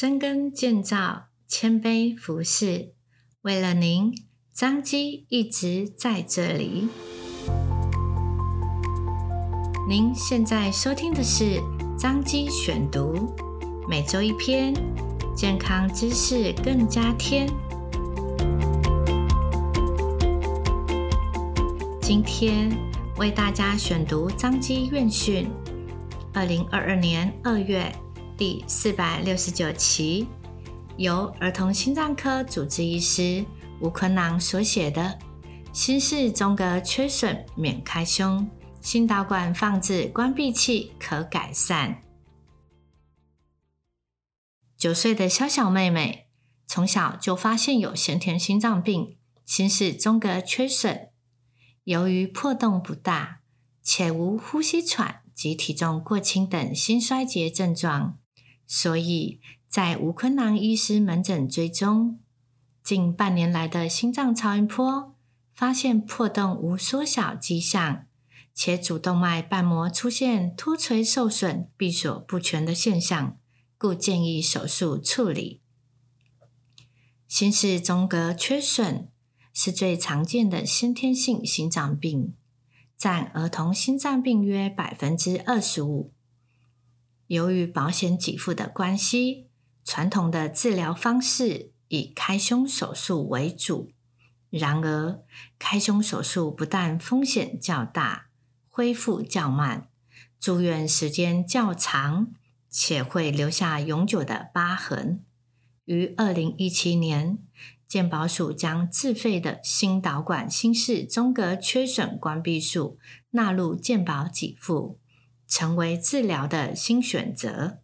深耕建造，谦卑服侍，为了您，彰基一直在这里。您现在收听的是彰基选读，每周一篇，健康知识更加添。今天为大家选读彰基院训，二零二二年二月。第四百六十九期，由儿童心脏科主治医师吴坤囊所写的《心室中隔缺损免开胸，心导管放置关闭器可改善》。九岁的小小妹妹从小就发现有先天心脏病，心室中隔缺损。由于破洞不大，且无呼吸喘及体重过轻等心衰竭症状。所以在吴坤囊医师门诊追踪近半年来的心脏超音波，发现破洞无缩小迹象，且主动脉瓣膜出现脱垂受损、闭锁不全的现象，故建议手术处理。心室中隔缺损是最常见的先天性心脏病，占儿童心脏病约百分之二十五。由于保险给付的关系，传统的治疗方式以开胸手术为主。然而，开胸手术不但风险较大，恢复较慢，住院时间较长，且会留下永久的疤痕。于二零一七年，健保署将自费的心导管心室中隔缺损关闭术纳入健保给付。成为治疗的新选择。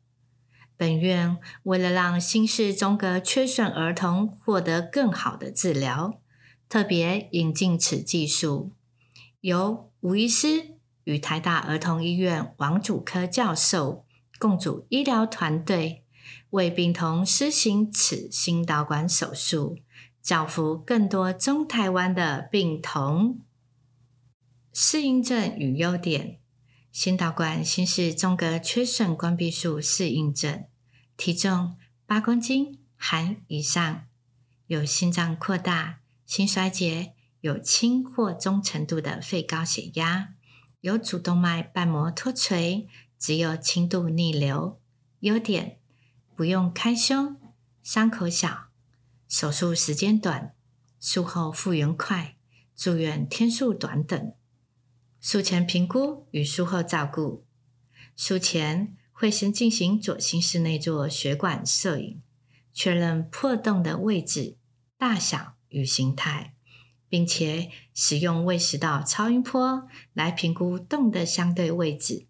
本院为了让心室中隔缺损儿童获得更好的治疗，特别引进此技术，由吴医师与台大儿童医院王主科教授共组医疗团队，为病童施行此心导管手术，造福更多中台湾的病童。适应症与优点。心导管心室中隔缺损关闭术适应症，体重八公斤含以上，有心脏扩大、心衰竭，有轻或中程度的肺高血压，有主动脉瓣膜脱垂，只有轻度逆流。优点：不用开胸，伤口小，手术时间短，术后复原快，住院天数短等。术前评估与术后照顾。术前会先进行左心室内做血管摄影，确认破洞的位置、大小与形态，并且使用胃食道超音波来评估洞的相对位置。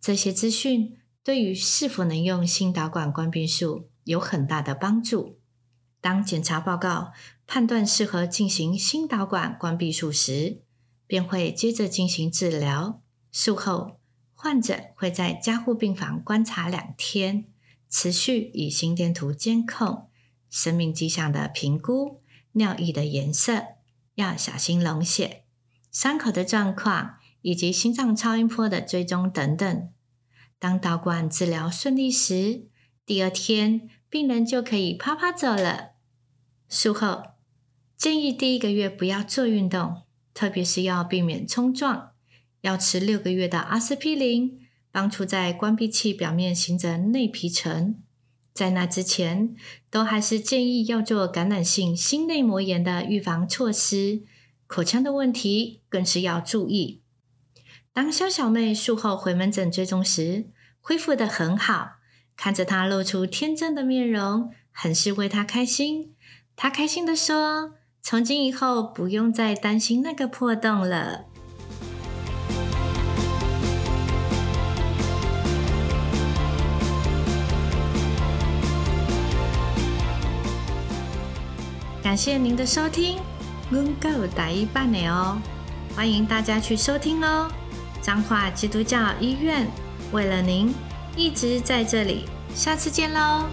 这些资讯对于是否能用心导管关闭术有很大的帮助。当检查报告判断适合进行心导管关闭术时，便会接着进行治疗。术后，患者会在加护病房观察两天，持续以心电图监控生命迹象的评估、尿液的颜色，要小心溶血、伤口的状况以及心脏超音波的追踪等等。当导管治疗顺利时，第二天病人就可以趴趴走了。术后建议第一个月不要做运动。特别是要避免冲撞，要吃六个月的阿司匹林，帮助在关闭器表面形成内皮层。在那之前，都还是建议要做感染性心内膜炎的预防措施。口腔的问题更是要注意。当肖小妹术后回门诊追踪时，恢复得很好，看着她露出天真的面容，很是为她开心。她开心地说。从今以后不用再担心那个破洞了。感谢您的收听，能够打一半的哦，欢迎大家去收听哦。彰化基督教医院为了您一直在这里，下次见喽。